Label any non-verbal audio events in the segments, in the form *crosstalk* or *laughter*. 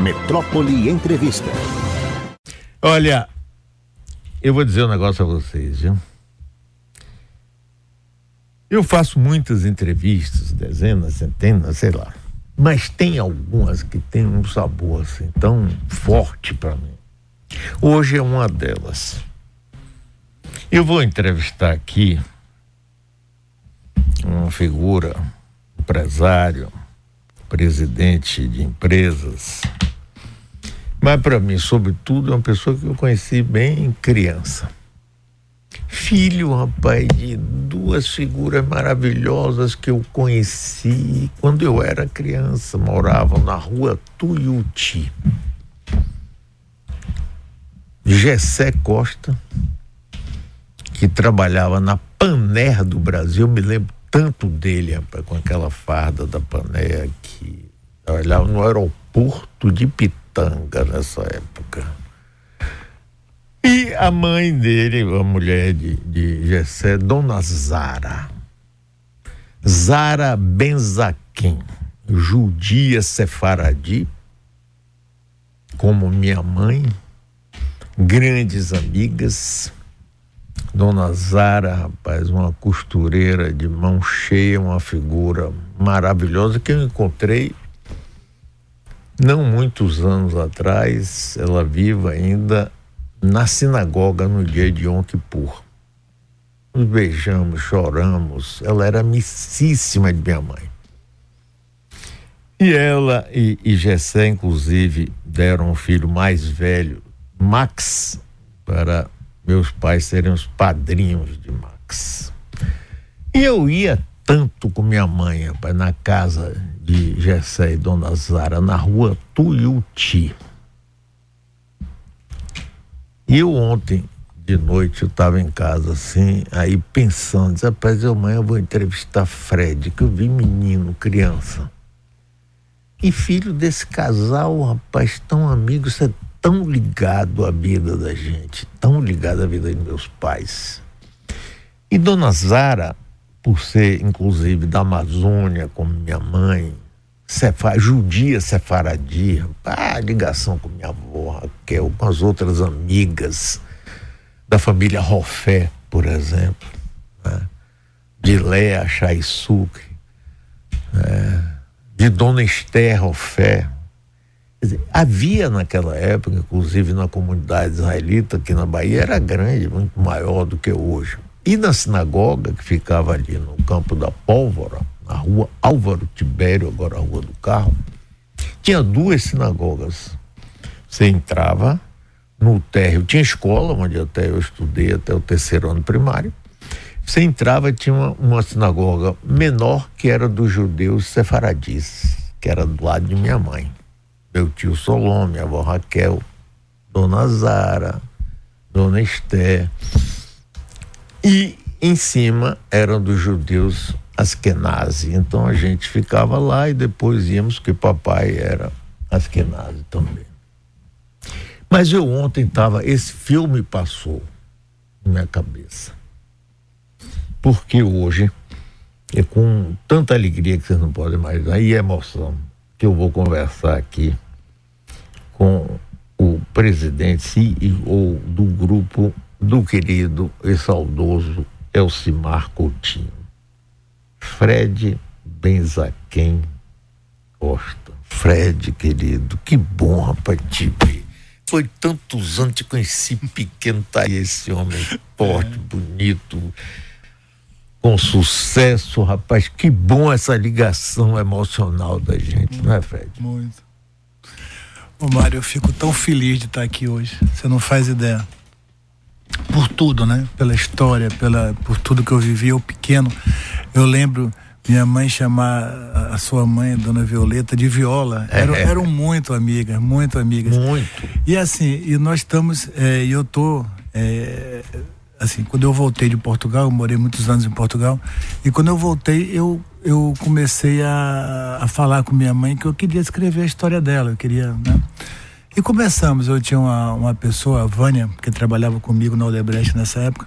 Metrópole Entrevista. Olha, eu vou dizer um negócio a vocês, viu? Eu faço muitas entrevistas, dezenas, centenas, sei lá. Mas tem algumas que tem um sabor assim tão forte para mim. Hoje é uma delas. Eu vou entrevistar aqui uma figura, empresário, presidente de empresas, mas para mim, sobretudo, é uma pessoa que eu conheci bem criança. Filho, rapaz, de duas figuras maravilhosas que eu conheci quando eu era criança, moravam na rua Tuiuti. Gessé Costa, que trabalhava na Paner do Brasil, eu me lembro tanto dele, rapaz, com aquela farda da Paner que trabalhava no aeroporto de Pitanga nessa época. E a mãe dele, a mulher de, de Gessé, Dona Zara. Zara Benzaquim, judia sefaradi, como minha mãe, grandes amigas. Dona Zara, rapaz, uma costureira de mão cheia, uma figura maravilhosa que eu encontrei não muitos anos atrás, ela viva ainda na sinagoga no dia de Yom Kippur. Nos beijamos, choramos. Ela era amicíssima de minha mãe. E ela e, e Gessé, inclusive, deram um filho mais velho, Max, para meus pais serem os padrinhos de Max. E eu ia tanto com minha mãe, rapaz, na casa de Gessé e Dona Zara, na rua Tuiuti. E eu ontem de noite eu estava em casa assim, aí pensando, disse, rapaz, amanhã eu vou entrevistar Fred, que eu vi menino, criança. E filho desse casal, rapaz, tão amigo, você é tão ligado à vida da gente, tão ligado à vida de meus pais. E Dona Zara, por ser inclusive da Amazônia, como minha mãe, Cefa, judia sefaradi, ah, ligação com minha avó Raquel, com as outras amigas da família Rofé, por exemplo, né? de Léa Chaisuk, né? de Dona Esther Rofé. Dizer, havia naquela época, inclusive na comunidade israelita aqui na Bahia, era grande, muito maior do que hoje. E na sinagoga, que ficava ali no campo da Pólvora, na rua Álvaro Tibério, agora a Rua do Carro, tinha duas sinagogas. Você entrava no térreo, tinha escola, onde até eu estudei até o terceiro ano primário. Você entrava tinha uma, uma sinagoga menor que era dos judeus sefaradis, que era do lado de minha mãe. Meu tio Solon, minha avó Raquel, Dona Zara, Dona Esther. E em cima eram dos judeus Askenazi. Então a gente ficava lá e depois íamos, que papai era Askenazi também. Mas eu ontem estava, esse filme passou na minha cabeça. Porque hoje, é com tanta alegria que vocês não podem imaginar, e emoção, que eu vou conversar aqui com o presidente CEO do grupo do querido e saudoso Elcimar Coutinho. Fred Benzaquem Costa. Fred, querido, que bom, rapaz, te ver. Foi tantos anos, te conheci pequeno, tá aí esse homem forte, bonito, com sucesso, rapaz. Que bom essa ligação emocional da gente, muito, não é, Fred? Muito. Ô, Mário, eu fico tão feliz de estar aqui hoje. Você não faz ideia. Por tudo, né? Pela história, pela, por tudo que eu vivi, eu pequeno. Eu lembro minha mãe chamar a sua mãe, Dona Violeta, de Viola. É, eram, é. eram muito amigas, muito amigas. Muito. E assim, e nós estamos, é, e eu tô, é, assim, quando eu voltei de Portugal, eu morei muitos anos em Portugal, e quando eu voltei, eu, eu comecei a, a falar com minha mãe que eu queria escrever a história dela, eu queria, né? E começamos, eu tinha uma, uma pessoa, a Vânia, que trabalhava comigo na Odebrecht nessa época,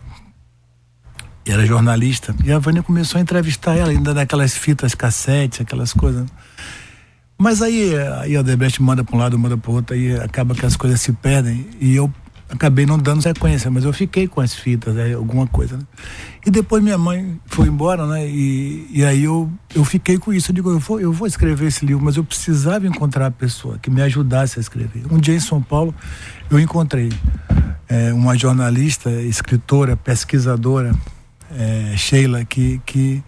e era jornalista. E a Vânia começou a entrevistar ela, ainda naquelas fitas cassete, aquelas coisas. Mas aí, aí a Odebrecht manda para um lado, manda para o outro, aí acaba que as coisas se perdem e eu acabei não dando sequência, mas eu fiquei com as fitas, né, alguma coisa. Né? E depois minha mãe foi embora, né? E, e aí eu, eu fiquei com isso. Eu digo, eu vou, eu vou escrever esse livro, mas eu precisava encontrar a pessoa que me ajudasse a escrever. Um dia em São Paulo, eu encontrei é, uma jornalista, escritora, pesquisadora, é, Sheila, que, que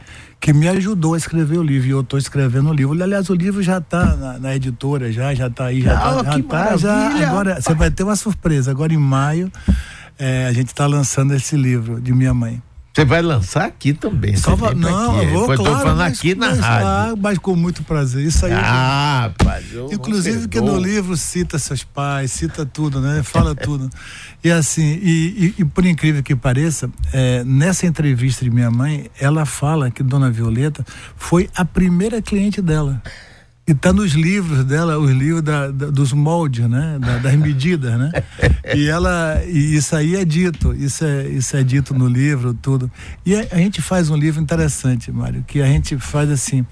que me ajudou a escrever o livro. E eu estou escrevendo o livro. Aliás, o livro já está na, na, editora, já já está aí, já está. Ah, já tá, já, agora você vai ter uma surpresa. Agora em maio é, a gente está lançando esse livro de minha mãe. Você vai lançar aqui também. Só va... Não, aqui. eu vou, claro, falando mas, aqui na mas, rádio. Ah, mas com muito prazer. Isso aí. Ah, eu Inclusive que no livro cita seus pais, cita tudo, né? Fala *laughs* tudo. E assim, e, e, e por incrível que pareça, é, nessa entrevista de minha mãe, ela fala que Dona Violeta foi a primeira cliente dela. E tá nos livros dela, os livros da, da, dos moldes, né? Da, das medidas, né? E ela, e isso aí é dito, isso é, isso é dito no livro, tudo. E a, a gente faz um livro interessante, Mário, que a gente faz assim,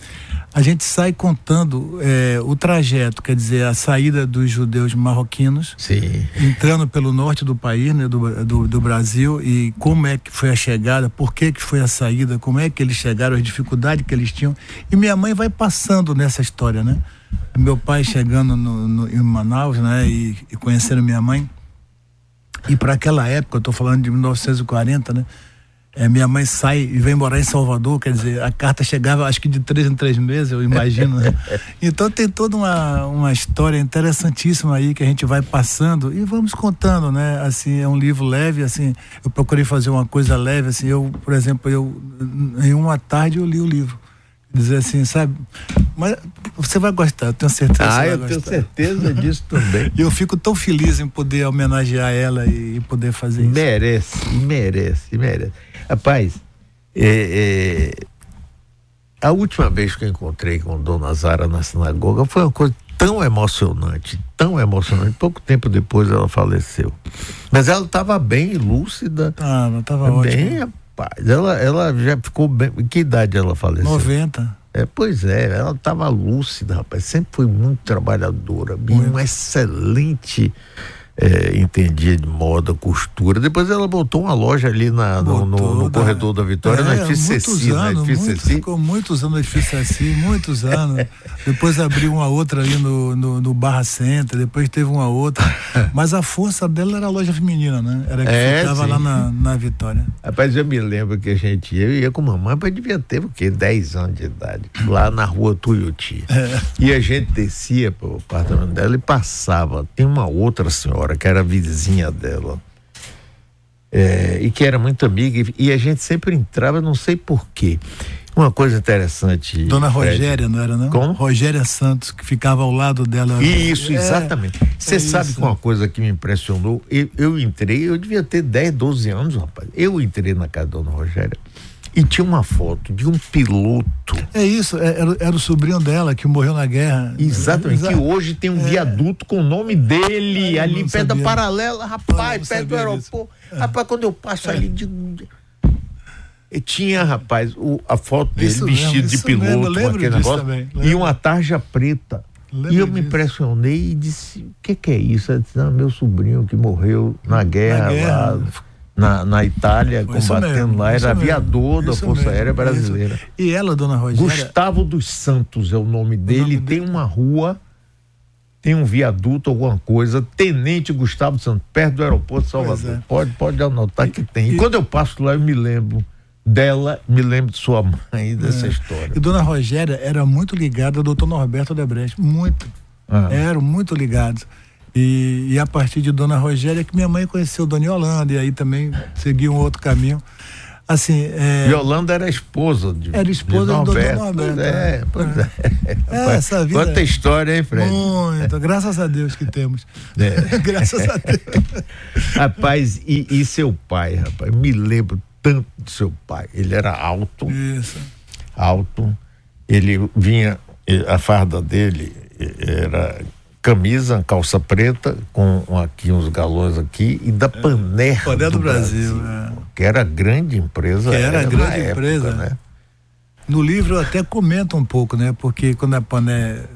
a gente sai contando é, o trajeto, quer dizer, a saída dos judeus marroquinos, Sim. entrando pelo norte do país, né, do, do, do, Brasil, e como é que foi a chegada, por que que foi a saída, como é que eles chegaram, as dificuldades que eles tinham. E minha mãe vai passando nessa história, né? Meu pai chegando no, no em Manaus, né, e, e conhecendo minha mãe. E para aquela época, eu estou falando de 1940, né? É, minha mãe sai e vem morar em Salvador, quer dizer, a carta chegava acho que de três em três meses, eu imagino. Né? *laughs* Então tem toda uma, uma história interessantíssima aí que a gente vai passando e vamos contando, né? Assim, é um livro leve, assim, eu procurei fazer uma coisa leve, assim, eu, por exemplo, eu em uma tarde eu li o livro. Dizer assim, sabe? Mas você vai gostar, eu tenho certeza. Ah, eu tenho certeza disso também. *laughs* E eu fico tão feliz em poder homenagear ela e, poder fazer isso. Merece, merece, merece. Rapaz, é, é, a última vez que eu encontrei com Dona Zara na sinagoga foi uma coisa tão emocionante, tão emocionante. Pouco tempo depois ela faleceu. Mas ela estava bem lúcida. Ah, ela estava bem, rapaz. Ela, ela já ficou bem. Que idade ela faleceu? 90. É, pois é, ela estava lúcida, rapaz. Sempre foi muito trabalhadora, muito. uma excelente é, entendia de moda, costura. Depois ela botou uma loja ali na, no, no, no corredor da Vitória, é, na Edifício na Edifício Ficou muitos anos no Edifício muitos anos. *laughs* depois abriu uma outra ali no, no, no, Barra Center, depois teve uma outra. *laughs* Mas a força dela era a loja feminina, né? Era que é, ficava sim. lá na, na Vitória. Rapaz, eu me lembro que a gente ia, eu ia com mamãe, mas devia ter o quê? 10 anos de idade. Lá na rua Tuiuti. É. E a gente descia pro apartamento dela e passava. Tem uma outra senhora que era vizinha dela. É, e que era muito amiga, e, e, a gente sempre entrava, não sei porquê. Uma coisa interessante. Dona Rogéria, não era, não? Como? Rogéria Santos, que ficava ao lado dela. Isso, é, exatamente. Você é sabe isso. que uma coisa que me impressionou, eu, eu entrei, eu devia ter 10, 12 anos, rapaz. Eu entrei na casa da Dona Rogéria. E tinha uma foto de um piloto. É isso, é, era, era o sobrinho dela que morreu na guerra. Exatamente, que hoje tem um é. viaduto com o nome dele ali em pé da paralela, rapaz, perto do aeroporto. É. Rapaz, quando eu passo ali de. E tinha, rapaz, o, a foto dele isso vestido mesmo, de piloto com aquele negócio e uma tarja preta. Lembro e eu me impressionei e disse: o que, que é isso? Eu disse, não, meu sobrinho que morreu na guerra, na guerra. lá na, na Itália, Foi combatendo lá, era aviador da Força mesmo, Aérea Brasileira. E ela, dona Rogéria? Gustavo dos Santos é o nome dele, o nome tem dele? uma rua, tem um viaduto, alguma coisa, Tenente Gustavo Santos, perto do aeroporto de Salvador. É. Pode, pode anotar e, que tem. E, e quando eu passo lá, eu me lembro dela, me lembro de sua mãe, dessa é. história. E dona Rogéria era muito ligada ao doutor Norberto Debrecht, muito. Ah. Eram muito ligados. E, e, a partir de Dona Rogéria que minha mãe conheceu Dona Yolanda e aí também seguiu um outro caminho. Assim, é... Yolanda era esposa de Era esposa de Norberto. do Norberto. Pois é, pois é. é. Essa vida, Quanta história, hein, Fred? Muito, graças a Deus que temos. É. *laughs* graças a Deus. Rapaz, e, e, seu pai, rapaz? Me lembro tanto de seu pai. Ele era alto. Isso. Alto. Ele vinha, a farda dele era camisa, calça preta, com aqui uns galões aqui, e da Paner. É, Paner do, do, Brasil, Brasil é. que era grande empresa. Que era, era grande empresa. Época, né? No livro eu até comento um pouco, né? Porque quando a Paner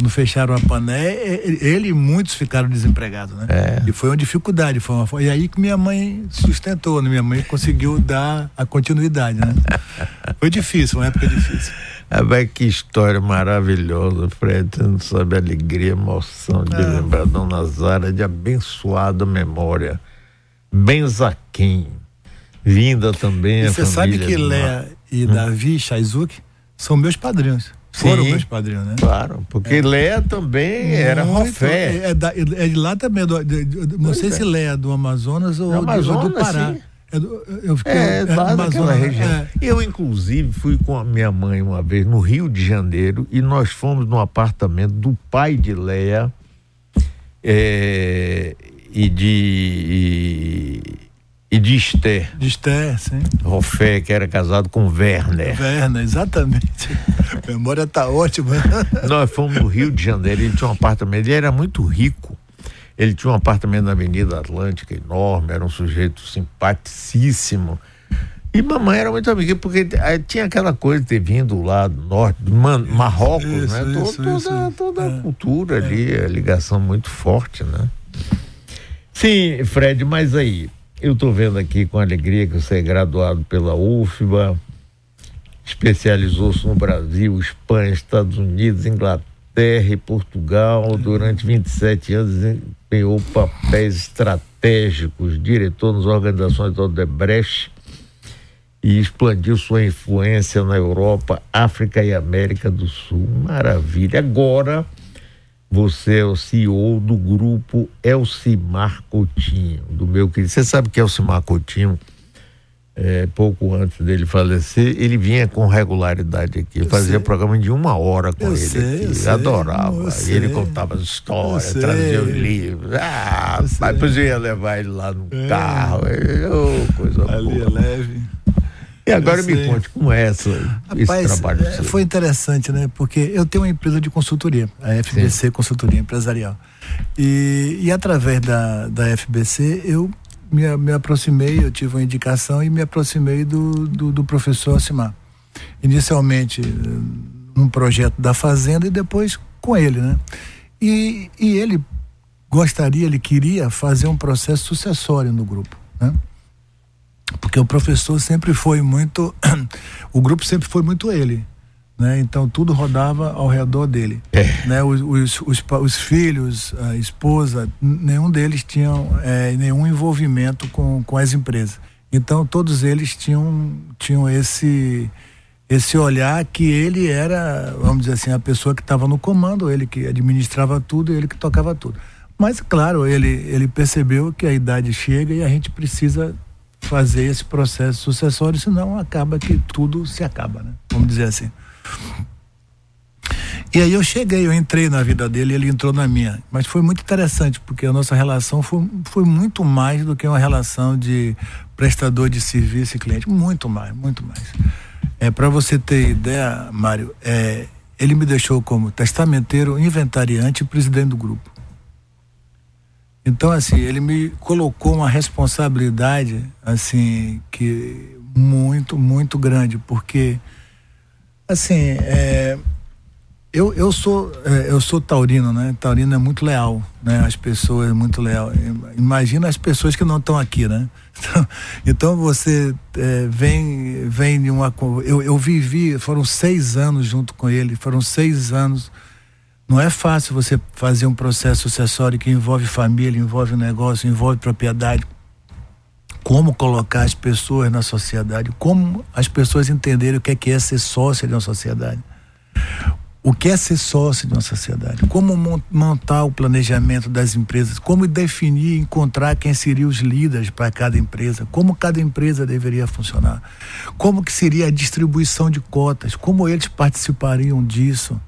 quando fecharam a Pané, ele e muitos ficaram desempregados, né? É. E foi uma dificuldade, foi, uma, foi aí que minha mãe sustentou, né? Minha mãe conseguiu dar a continuidade, né? Foi difícil, uma época difícil. Ah, vai que história maravilhosa, Fred. Você não sabe a alegria, emoção de é. lembrar Dona Zara de abençoada memória. Benzaquim. Vinda também. E você sabe que Léa e hum. Davi Shaizuki são meus padrinhos. Foram meus padrinhos, né? Claro, porque é. Léa também era Rofé. É, é, de lá também, do, de, de, não sei é. se Léa do Amazonas ou do, Amazonas, do Pará. Sim. É, do, eu fiquei, é, é lá naquela região. É. Eu, inclusive, fui com a minha mãe uma vez no Rio de Janeiro e nós fomos no apartamento do pai de Léa é, e de. E, e de Esther. De Esther, sim. Rofé, que era casado com Werner. Werner, exatamente. *laughs* A memória tá ótima. Nós fomos no Rio de Janeiro, ele tinha um apartamento, ele era muito rico. Ele tinha um apartamento na Avenida Atlântica enorme, era um sujeito simpaticíssimo. E mamãe era muito amiga, porque eh, tinha aquela coisa de ter vindo lá do norte, do Marrocos, isso, né? Isso, toda isso. toda a é. cultura é. ali, a ligação muito forte, né? Sim, Fred, mas aí, eu estou vendo aqui com alegria que você é graduado pela UFBA, especializou-se no Brasil, Espanha, Estados Unidos, Inglaterra e Portugal. Durante 27 anos desempenhou papéis estratégicos, diretor nas organizações do Odebrecht e expandiu sua influência na Europa, África e América do Sul. Maravilha. Agora você é o CEO do grupo Elcimar Coutinho, do meu querido. Você sabe que Elcimar Coutinho, é, pouco antes dele falecer, ele vinha com regularidade aqui, eu fazia sei. programa de uma hora com eu ele sei, aqui. Eu adorava. ele contava as histórias, trazia os livros. Ah, depois eu ia levar ele lá no é. carro. Oh, coisa Ali boa. é leve. E agora me conte como é essa, Rapaz, esse trabalho. É, foi interessante, né? Porque eu tenho uma empresa de consultoria, a FBC Sim. Consultoria Empresarial. E, e através da, da FBC eu me, me aproximei, eu tive uma indicação e me aproximei do, do, do professor Asimar. Inicialmente num projeto da Fazenda e depois com ele, né? E, e ele gostaria, ele queria fazer um processo sucessório no grupo, né? porque o professor sempre foi muito, *clears throat* o grupo sempre foi muito ele. Né? Então tudo rodava ao redor dele. É. Né? Os, os, os, os, filhos, a esposa, nenhum deles tinham é, nenhum envolvimento com, com as empresas. Então todos eles tinham, tinham esse esse olhar que ele era, vamos dizer assim, a pessoa que estava no comando, ele que administrava tudo, ele que tocava tudo. Mas claro, ele ele percebeu que a idade chega e a gente precisa fazer esse processo sucessório, senão acaba que tudo se acaba, né? Vamos dizer assim. E aí eu cheguei, eu entrei na vida dele, ele entrou na minha. Mas foi muito interessante, porque a nossa relação foi, foi muito mais do que uma relação de prestador de serviço e cliente. Muito mais, muito mais. É, Para você ter ideia, Mário, é, ele me deixou como testamenteiro, inventariante e presidente do grupo. Então, assim, ele me colocou uma responsabilidade, assim, que muito, muito grande, porque, assim, é, eu, eu sou é, eu sou taurino, né? Taurino é muito leal, né? As pessoas é muito leal. Imagina as pessoas que não estão aqui, né? *laughs* Então, então você é, vem vem de uma eu, eu vivi foram seis anos junto com ele, foram seis anos não é fácil você fazer um processo sucessório que envolve família, envolve negócio, envolve propriedade. Como colocar as pessoas na sociedade, como as pessoas entenderem o que é, que é ser sócio de uma sociedade. O que é ser sócio de uma sociedade? Como montar o planejamento das empresas? Como definir, encontrar quem seriam os líderes para cada empresa? Como cada empresa deveria funcionar? Como que seria a distribuição de cotas? Como eles participariam disso?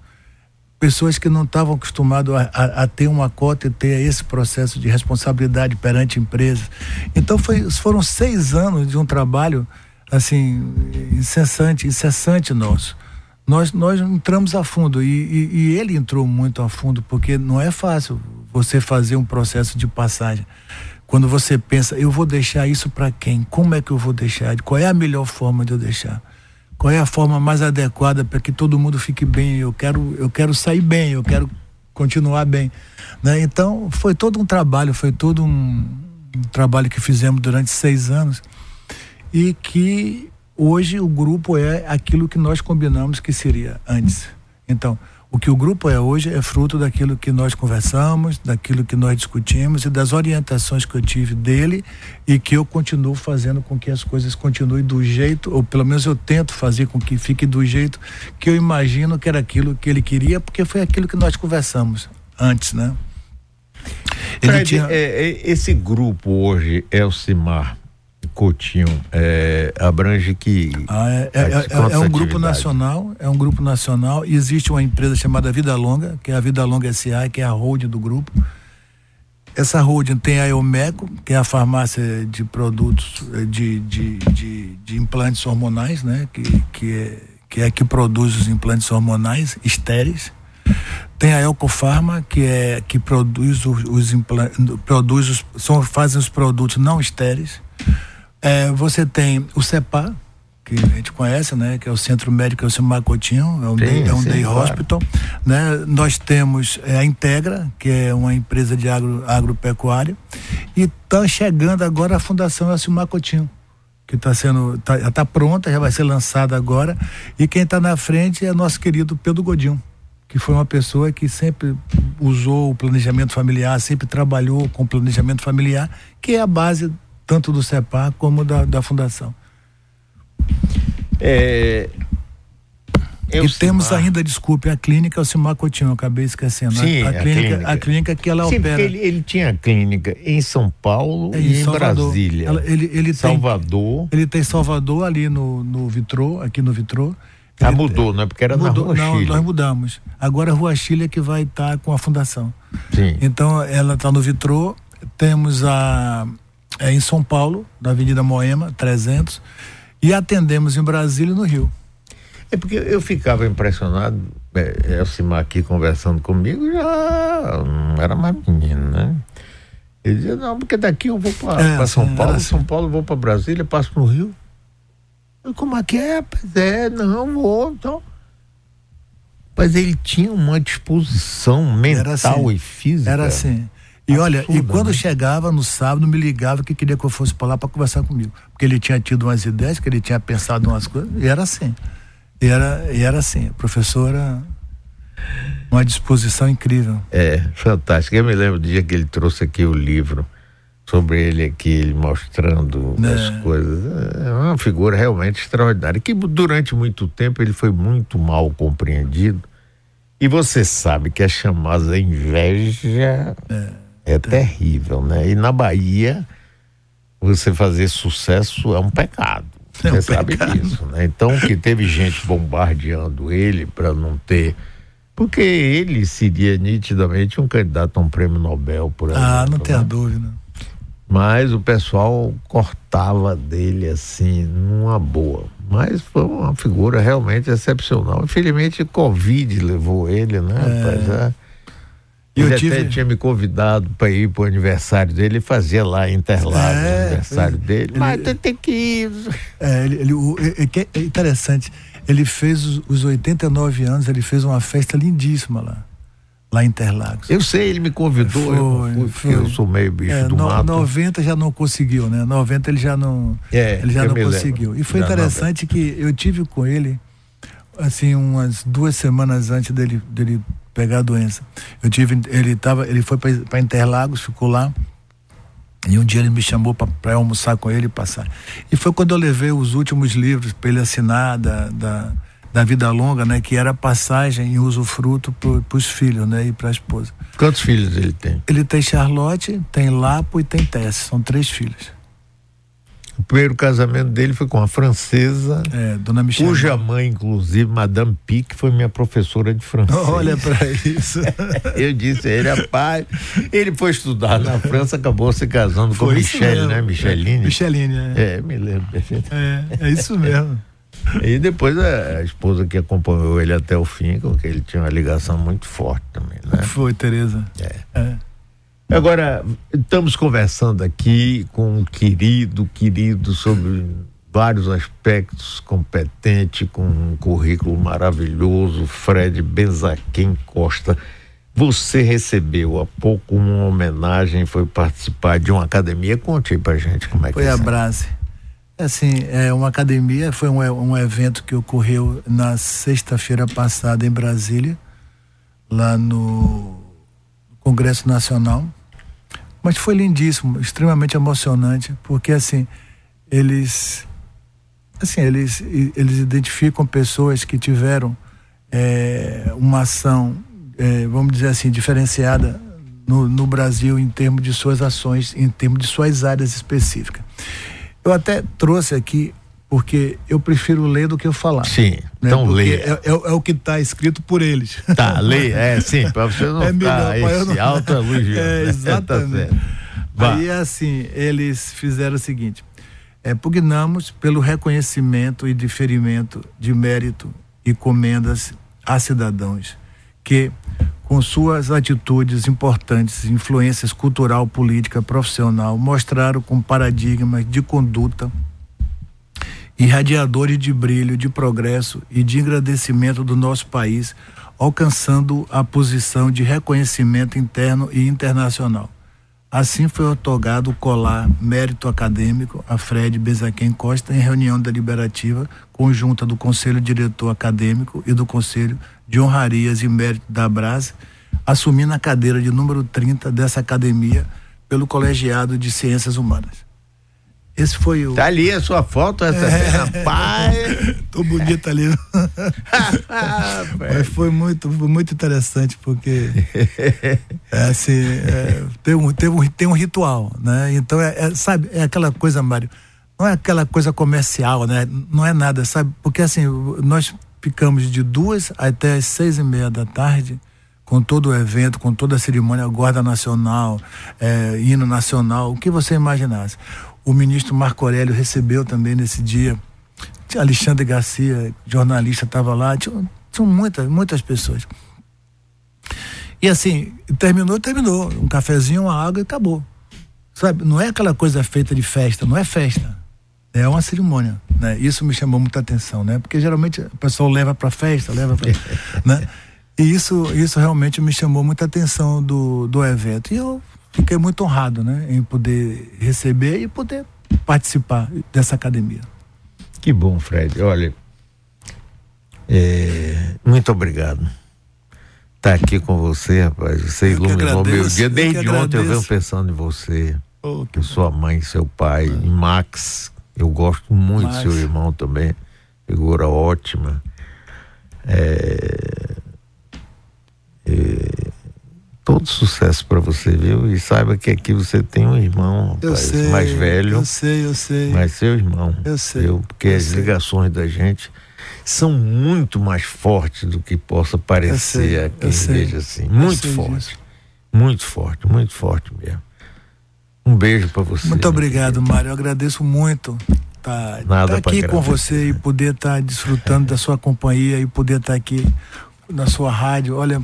Pessoas que não estavam acostumadas a, a, a, ter uma cota e ter esse processo de responsabilidade perante empresas. Então foi, foram seis anos de um trabalho assim incessante, incessante nosso. Nós, nós entramos a fundo e, e, e ele entrou muito a fundo porque não é fácil você fazer um processo de passagem. Quando você pensa, eu vou deixar isso para quem? Como é que eu vou deixar? Qual é a melhor forma de eu deixar? Qual é a forma mais adequada para que todo mundo fique bem. Eu quero, eu quero sair bem, eu quero continuar bem. Né? Então, foi todo um trabalho, foi todo um, um trabalho que fizemos durante seis anos e que hoje o grupo é aquilo que nós combinamos que seria antes. Então, o que o grupo é hoje é fruto daquilo que nós conversamos, daquilo que nós discutimos e das orientações que eu tive dele e que eu continuo fazendo com que as coisas continuem do jeito, ou pelo menos eu tento fazer com que fique do jeito que eu imagino que era aquilo que ele queria, porque foi aquilo que nós conversamos antes, né? Fred, tinha... é, é, esse grupo hoje, Elcimar, Coutinho é, abrange que. Ah, é, é, é, é um grupo nacional, é um grupo nacional e existe uma empresa chamada Vida Longa, que é a Vida Longa SA, que é a holding do grupo. Essa holding tem a Eumeco, que é a farmácia de produtos eh, de, de, de, de implantes hormonais, né? Que, que, é, que é que produz os implantes hormonais estéreis. Tem a Elcofarma, que é que produz os, os implantes, produz os, são, fazem os produtos não estéreis. É, você tem o CEPA, que a gente conhece, né? Que é o Centro Médico Elcimar Coutinho, é um, sim, day, é um sim, day claro. hospital, né? Nós temos é, a Integra, que é uma empresa de agro, agropecuária, e está chegando agora a Fundação Elcimar Coutinho, que está sendo, tá, já está pronta, já vai ser lançada agora, e quem está na frente é nosso querido Pedro Godinho, que foi uma pessoa que sempre usou o planejamento familiar, sempre trabalhou com o planejamento familiar, que é a base tanto do CEPAR como da, da Fundação. É, e temos ainda, desculpe, a clínica Alcimar Coutinho, acabei esquecendo. Sim, a, a, clínica, a, clínica, a clínica que ela Sim, opera. Ele, ele tinha clínica em São Paulo é, e em Salvador. Brasília. Ela, ele, ele Salvador. Tem, ele tem Salvador ali no, no Vitrô, aqui no Vitrô. Ah, mudou, não é? Porque era mudou, na Rua Não, Chile. nós mudamos. Agora a Rua Chile é que vai estar tá com a fundação. Sim. Então ela está no Vitrô. Temos a é em São Paulo, na Avenida Moema, 300, e atendemos em Brasília e no Rio. É porque eu ficava impressionado, é, Elcimar aqui conversando comigo, já não era mais menino, né? Ele dizia, não, porque daqui eu vou para é, São Paulo, assim. São Paulo eu vou para Brasília, passo no Rio. Eu, como é que é? Pois é, não, vou, então. Mas ele tinha uma disposição mental assim, e física. Era assim. E olha, e quando né? chegava no sábado, me ligava que queria que eu fosse para lá para conversar comigo. Porque ele tinha tido umas ideias, que ele tinha pensado umas coisas, e era assim. E era, e era assim. Professora, uma disposição incrível. É, fantástico. Eu me lembro do dia que ele trouxe aqui o livro sobre ele aqui, ele mostrando é. as coisas. É uma figura realmente extraordinária. Que durante muito tempo ele foi muito mal compreendido. E você sabe que a chamada inveja. É é terrível, né? E na Bahia, você fazer sucesso é um pecado. É um você sabe pecado. disso, né? Então, que teve gente bombardeando ele para não ter. Porque ele seria nitidamente um candidato a um prêmio Nobel, por exemplo. Ah, não tenha né? dúvida. Mas o pessoal cortava dele assim, numa boa. Mas foi uma figura realmente excepcional. Infelizmente, Covid levou ele, né? É. Rapaz, é. Ele eu tive... até tinha me convidado para ir para o aniversário dele, ele fazia lá em Interlagos é, o aniversário ele, dele. Ele, Mas tem, tem que ir. É, ele, ele, o, é, é, é, interessante. Ele fez os, os 89 anos, ele fez uma festa lindíssima lá. Lá em Interlagos. Eu sei, ele me convidou, foi, eu, fui, eu sou meio bicho é, do no, mato. 90 já não conseguiu, né? 90 ele já não, é, ele já não conseguiu. Lembro. E foi já interessante que eu tive com ele, assim, umas duas semanas antes dele, dele pegar a doença. Eu tive, ele tava, ele foi para Interlagos, ficou lá. E um dia ele me chamou para almoçar com ele e passar. E foi quando eu levei os últimos livros para ele assinar da, da, da, Vida Longa, né? Que era passagem e usufruto para os filhos, né? E para a esposa. Quantos filhos ele tem? Ele tem Charlotte, tem Lapo e tem Tess. São três filhos. O primeiro casamento dele foi com uma francesa, é, Dona Michelle. cuja mãe, inclusive, Madame Pique, foi minha professora de francês. Olha para isso. *laughs* Eu disse a ele, rapaz, ele foi estudar na França, acabou se casando foi com Michelle, né? Micheline. Micheline, é. É, me lembro. É, é isso mesmo. *laughs* E depois a, a, esposa que acompanhou ele até o fim, com que ele tinha uma ligação muito forte também, né? Foi, Tereza. É. é. Agora, estamos conversando aqui com um querido, querido sobre vários aspectos, competente, com um currículo maravilhoso, Fred Benzaquem Costa. Você recebeu há pouco uma homenagem, foi participar de uma academia. Conte aí pra gente como é foi que é. Foi a Brase. Assim, é uma academia, foi um, um evento que ocorreu na sexta-feira passada em Brasília, lá no Congresso Nacional. Mas foi lindíssimo, extremamente emocionante, porque assim, eles assim, eles, eles identificam pessoas que tiveram é, uma ação, é, vamos dizer assim, diferenciada no, no Brasil em termos de suas ações, em termos de suas áreas específicas. Eu até trouxe aqui porque eu prefiro ler do que eu falar. Sim, né? então lê. É, é, é, o que está escrito por eles. Tá, *laughs* lê, é sim, para você não é melhor, esse não... alta luz. *laughs* É, exatamente. tá Aí assim, eles fizeram o seguinte, é, pugnamos pelo reconhecimento e diferimento de mérito e comendas a cidadãos que, com suas atitudes importantes, influências cultural, política, profissional, mostraram com paradigmas de conduta irradiadores de brilho, de progresso e de engrandecimento do nosso país, alcançando a posição de reconhecimento interno e internacional. Assim foi otorgado o colar mérito acadêmico a Fred Bezaquem Costa em reunião deliberativa conjunta do Conselho Diretor Acadêmico e do Conselho de Honrarias e Mérito da Brás, assumindo a cadeira de número 30 dessa academia pelo Colegiado de Ciências Humanas. Esse foi o. Tá ali a sua foto, essa é. rapaz. *laughs* Tô bonita ali. *laughs* Mas foi muito, foi muito interessante, porque é, assim, é, tem, um, tem, um, tem um ritual, né? Então, é, é, sabe, é aquela coisa, Mário, não é aquela coisa comercial, né? Não é nada, sabe? Porque assim, nós ficamos de duas até as seis e meia da tarde com todo o evento, com toda a cerimônia, guarda nacional, é, hino nacional, o que você imaginasse. O ministro Marco Aurélio recebeu também nesse dia. Alexandre Garcia, jornalista, estava lá. Tinham, tinham muitas, muitas pessoas. E assim, terminou, terminou. Um cafezinho, uma água e acabou. Sabe? Não é aquela coisa feita de festa, não é festa. É uma cerimônia, né? Isso me chamou muita atenção, né? Porque geralmente o pessoal leva para festa, leva para, *laughs* né? E isso, isso realmente me chamou muita atenção do, do evento. E eu fiquei muito honrado, né, em poder receber e poder participar dessa academia. Que bom, Fred. Olha, é, muito obrigado. Estar tá aqui com você, rapaz. Você eu iluminou meu dia. Desde ontem eu venho pensando em você. Oh, que sua mãe, seu pai. Max. Eu gosto muito Max. do seu irmão também. Figura ótima. É, é, todo sucesso para você, viu? E saiba que aqui você tem um irmão, rapaz, sei, mais velho. Eu sei, eu sei. Mas seu irmão. Eu sei. Viu? Porque eu as sei. ligações da gente são muito mais fortes do que possa parecer a quem veja assim. Muito forte. Disso. Muito forte, muito forte mesmo. Um beijo para você. Muito obrigado, Mário. Eu agradeço muito tá, estar tá aqui com você e poder estar tá desfrutando da sua companhia e poder estar tá aqui na sua rádio. Olha,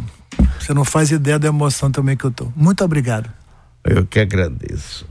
você não faz ideia da emoção também que eu tô. Muito obrigado. Eu que agradeço.